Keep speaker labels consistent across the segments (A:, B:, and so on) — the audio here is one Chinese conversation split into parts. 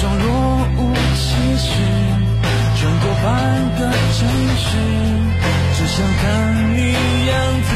A: 装若无其事，转过半个城市，只想看你样子。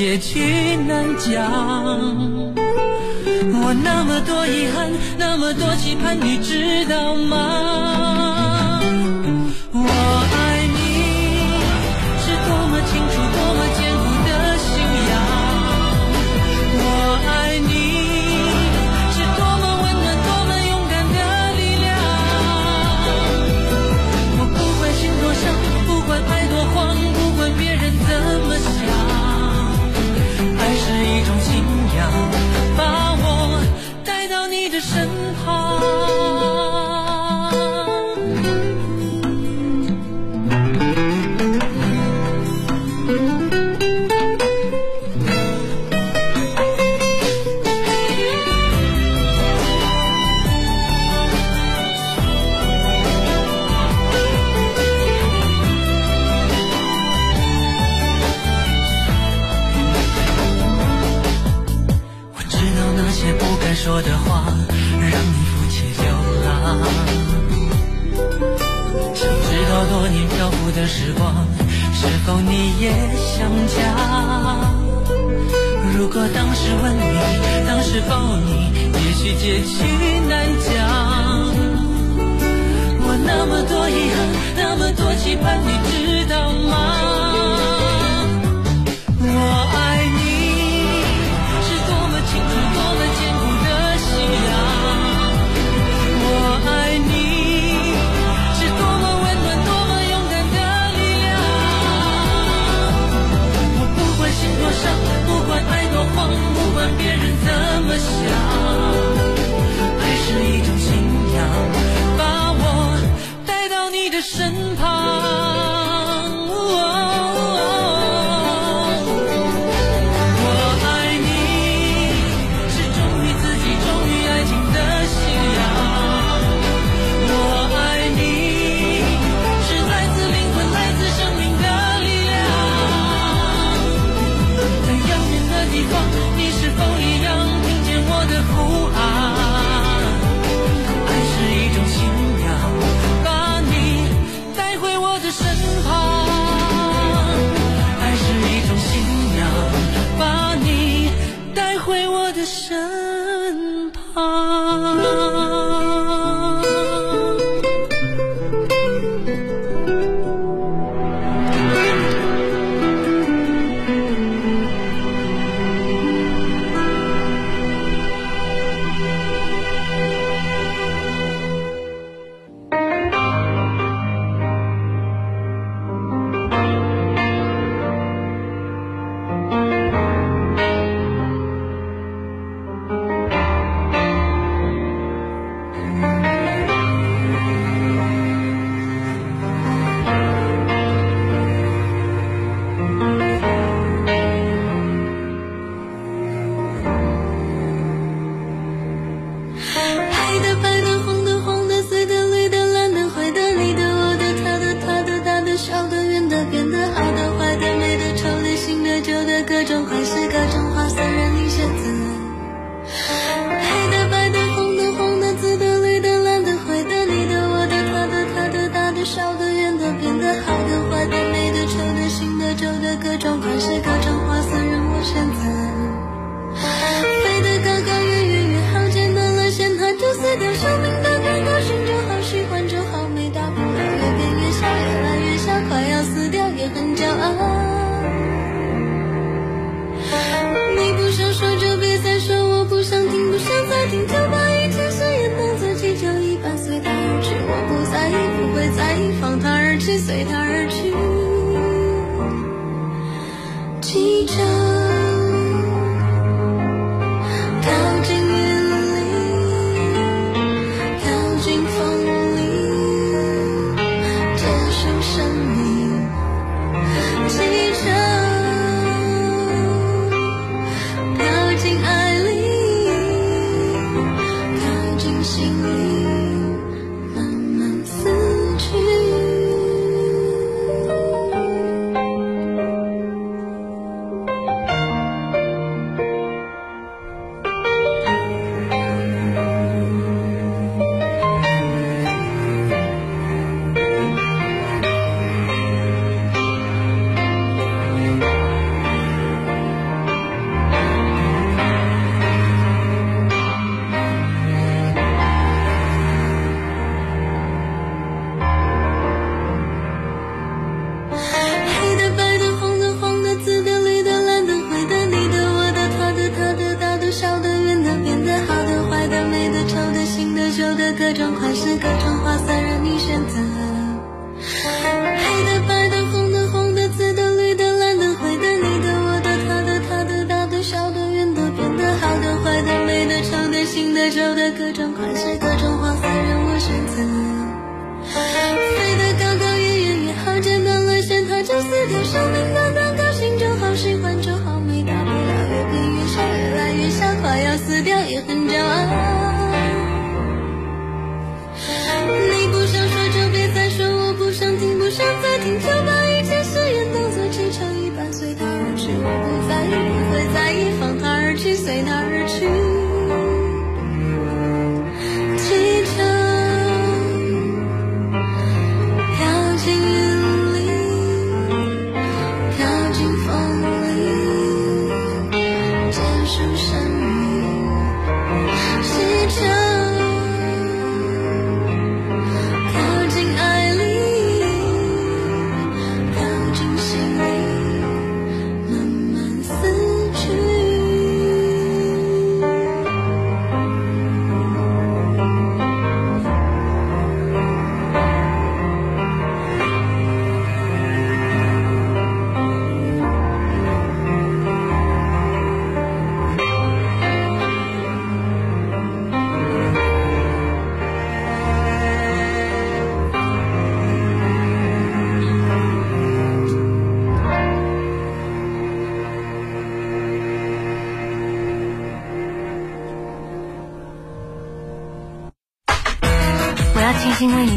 A: 结局难讲。我那么多遗憾那么多期盼你知道吗？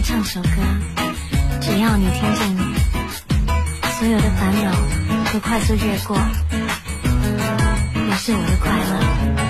B: 唱首歌，只要你听见，所有的烦恼都快速越过，你是我的快乐。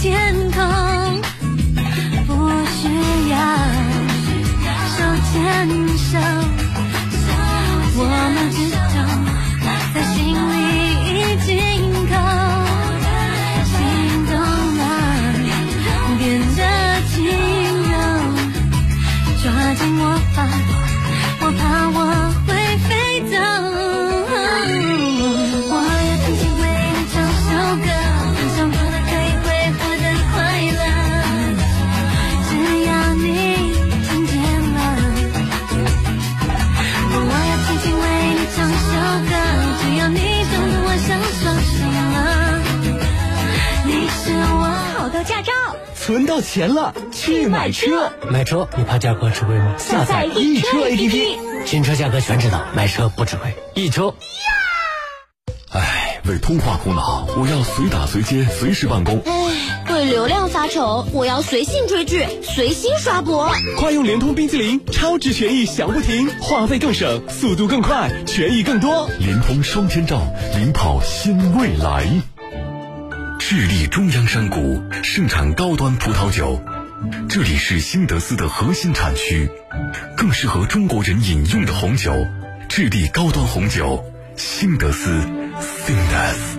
B: 天
C: 到钱了，去买车。
D: 买车你怕价格吃亏吗？
C: 下载易车 APP。
D: 新车价格全知道，买车不吃亏。易车。
E: 唉，为通话苦恼，我要随打随接，随时办公。
F: 唉，为流量发愁，我要随性追剧，随心刷博。
C: 快用联通冰激凌，超值权益享不停，话费更省，速度更快，权益更多。
E: 联通双千兆，领跑新未来。智利中央山谷盛产高端葡萄酒，这里是新德斯的核心产区，更适合中国人饮用的红酒。智利高端红酒，新德斯 s i n d e s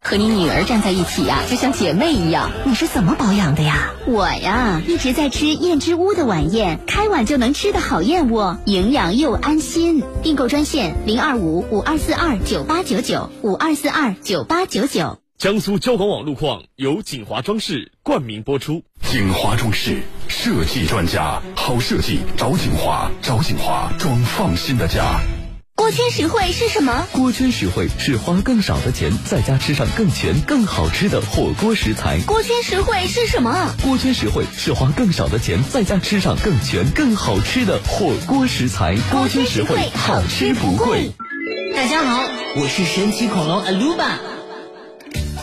F: 和你女儿站在一起呀、就像姐妹一样。
G: 你是怎么保养的呀？
F: 我呀，一直在吃燕之屋的晚宴，开碗就能吃的好燕窝，营养又安心。订购专线零二五五二四二九八九九五二四二九八九九。
G: 江苏交广网路况由锦华装饰冠名播出。
E: 锦华装饰设计专家，好设计找锦华，找锦华装放心的家。
F: 锅圈实惠是什么？
H: 锅圈实惠是花更少的钱，在家吃上更全、更好吃的火锅食材。
F: 锅圈实惠是什么？
H: 锅圈实惠是花更少的钱，在家吃上更全、更好吃的火锅食材。
F: 锅圈实惠，好吃不贵。
I: 大家好，我是神奇恐龙 Aluba。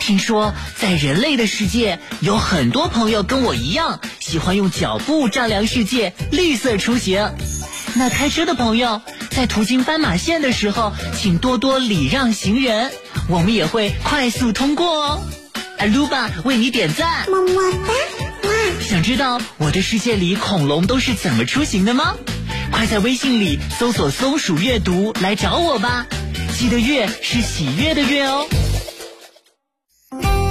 I: 听说在人类的世界，有很多朋友跟我一样，喜欢用脚步丈量世界，绿色出行。那开车的朋友，在途经斑马线的时候，请多多礼让行人，我们也会快速通过哦。阿鲁巴为你点赞，
J: 么么哒！
I: 想知道我的世界里恐龙都是怎么出行的吗？快在微信里搜索“松鼠阅读”来找我吧，记得“月”是喜悦的“月”哦。
B: 就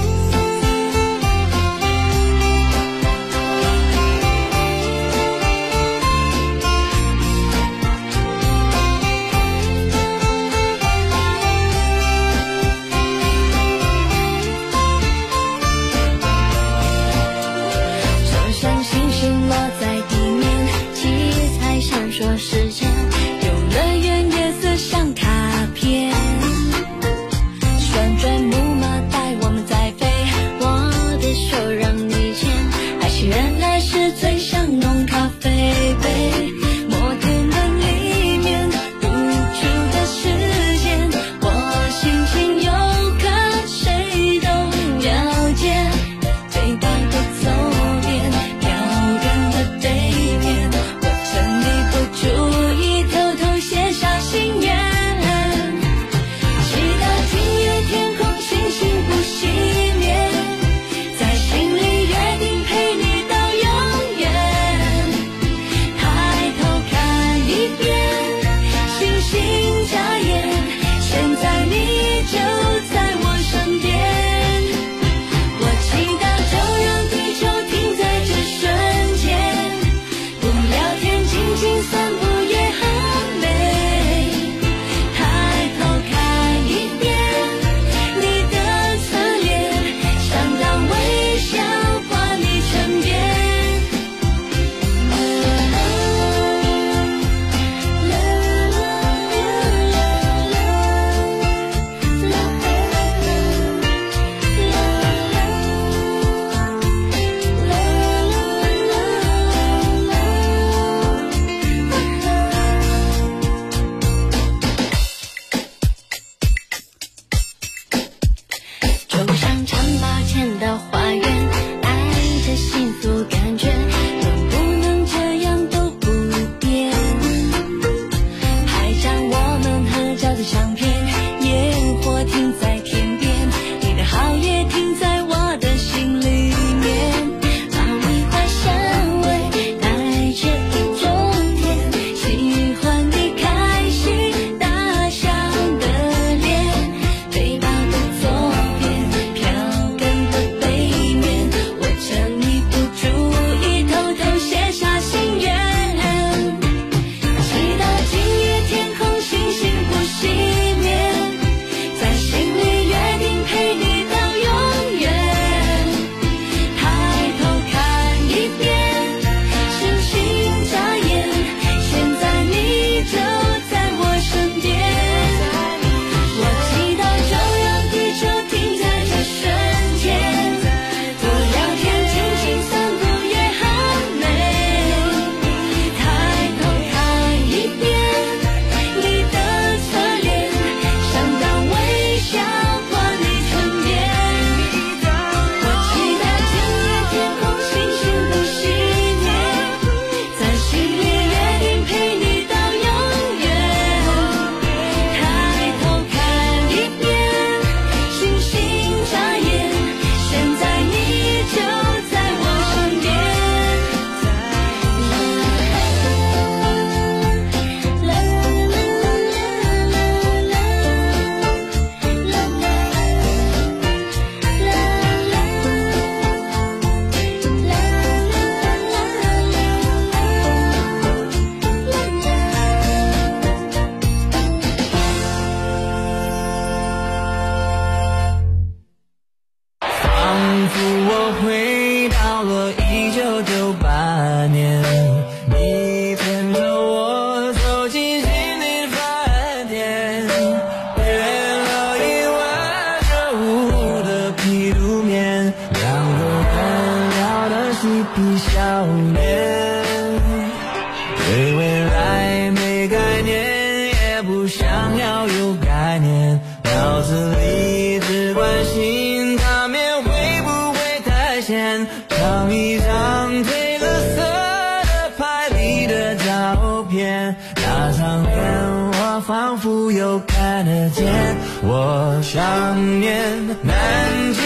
A: 念南京，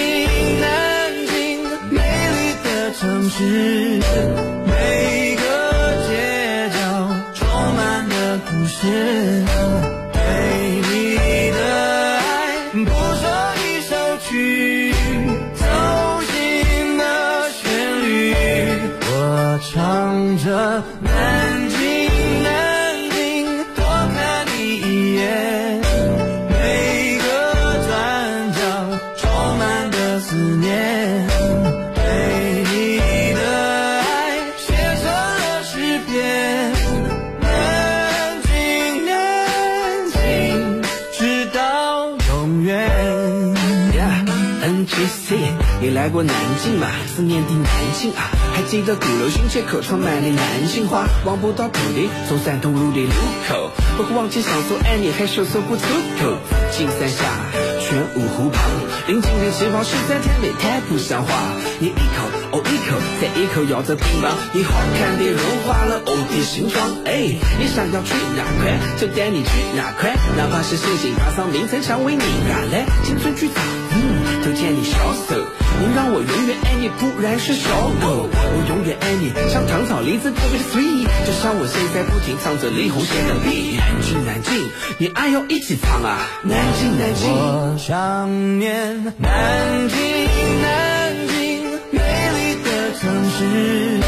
A: 南京美丽的城市，过南京吗？思念的南京啊，还记得鼓楼新街口充满了南京话，望不到土地，从三通路的路口，不会忘记想说爱你，还说说不出口。金山下，全五湖旁，临近的气泡实在太美，太不像话。你一口哦一口，再一口咬着乒乓，你好看的融化了我的心窗。哎，你想要去哪块，就带你去哪块，哪怕是星星爬上名城墙为你赶来，青春剧场，嗯，推荐你小手，你让我永远爱你，不然是小狗。我永远爱你，像糖炒栗子特别的 sweet，就像我现在不停唱着李红写的 beat。南京南京，你爱要一起唱啊，南京南京。我想念南京南京，美丽的城市，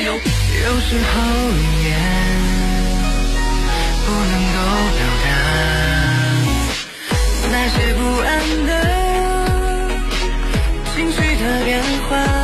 J: 有时候
A: 语言不能够表达那些不安的情绪的变化。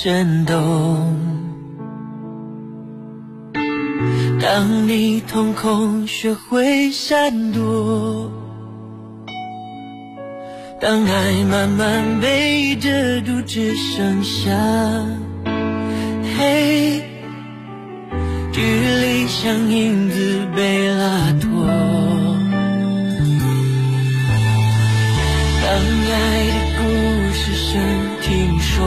A: 震动，当你瞳孔学会闪躲，当爱慢慢被遮住，只剩下黑，距离像影子被拉脱。当爱的故事声听说，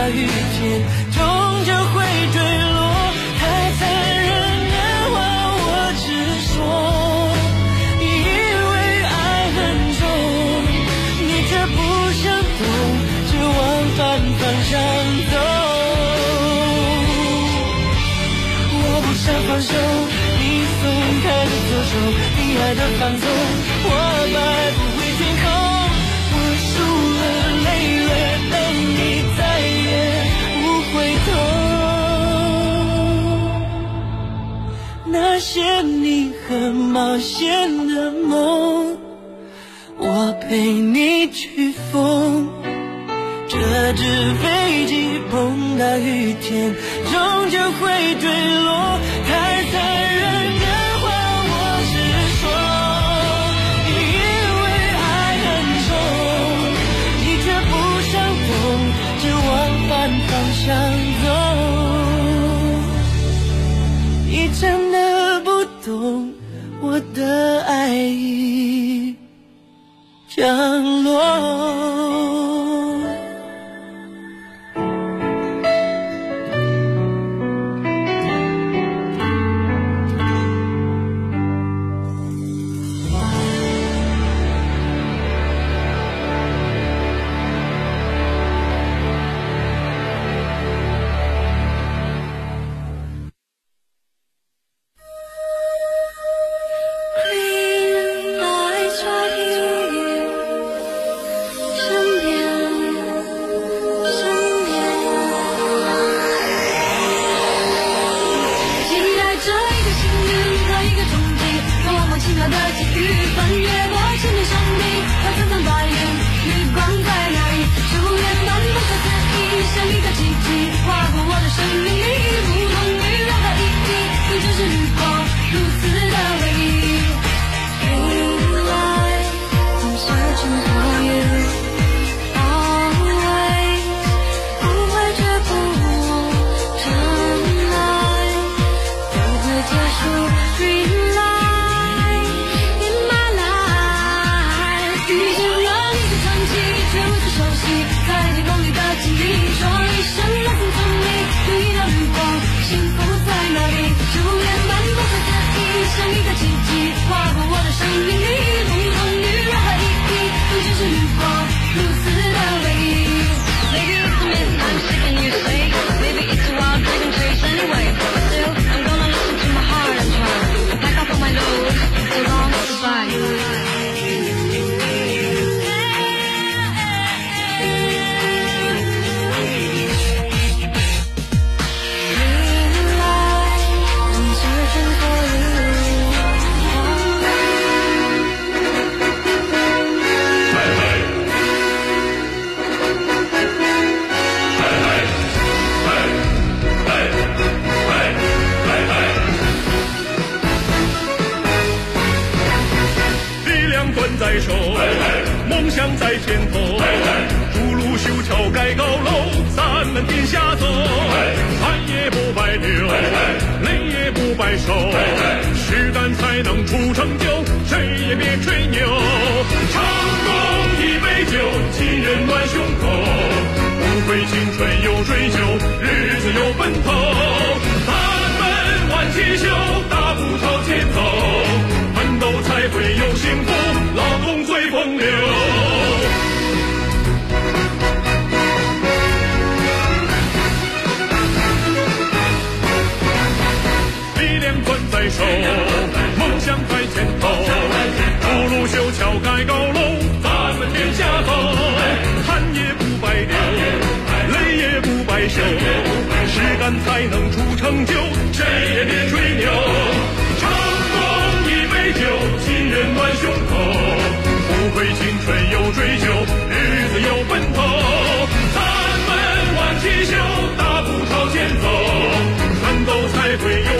A: 碰到雨天，终究会坠落。太残忍的话我只说，因为爱很重，你却不想懂，只往反方向走。我不想放手，你松开的左手，你爱的放纵，我摆不回天空。冒险的梦，我陪你去疯。这只飞机碰到雨天，终究会坠落。太残忍的爱已降落。
K: 如此的们天下走。汗也不白流，泪也不白受，实干才能出成就，谁也别吹牛。成功一杯酒，亲人暖胸口，不悔青春有追求，日子有奔头。咱们挽起袖，才能出成就，谁也别吹牛。成功一杯酒，亲人暖胸口。不悔青春有追求，日子有奔头。咱们挽起袖，大步朝前走，奋斗才会有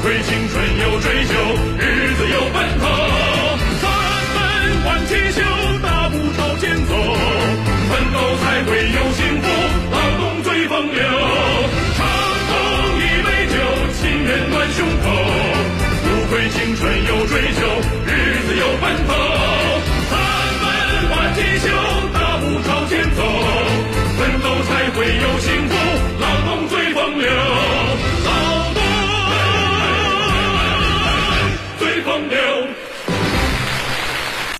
K: 不愧青春有追求，日子有奔头。咱们挽起袖，大步朝前走，奋斗才会有幸福，劳动最风流。成功一杯酒，亲人暖胸口，不愧青春有追求，日子有奔头。咱们挽起袖，大步朝前走，奋斗才会有幸福。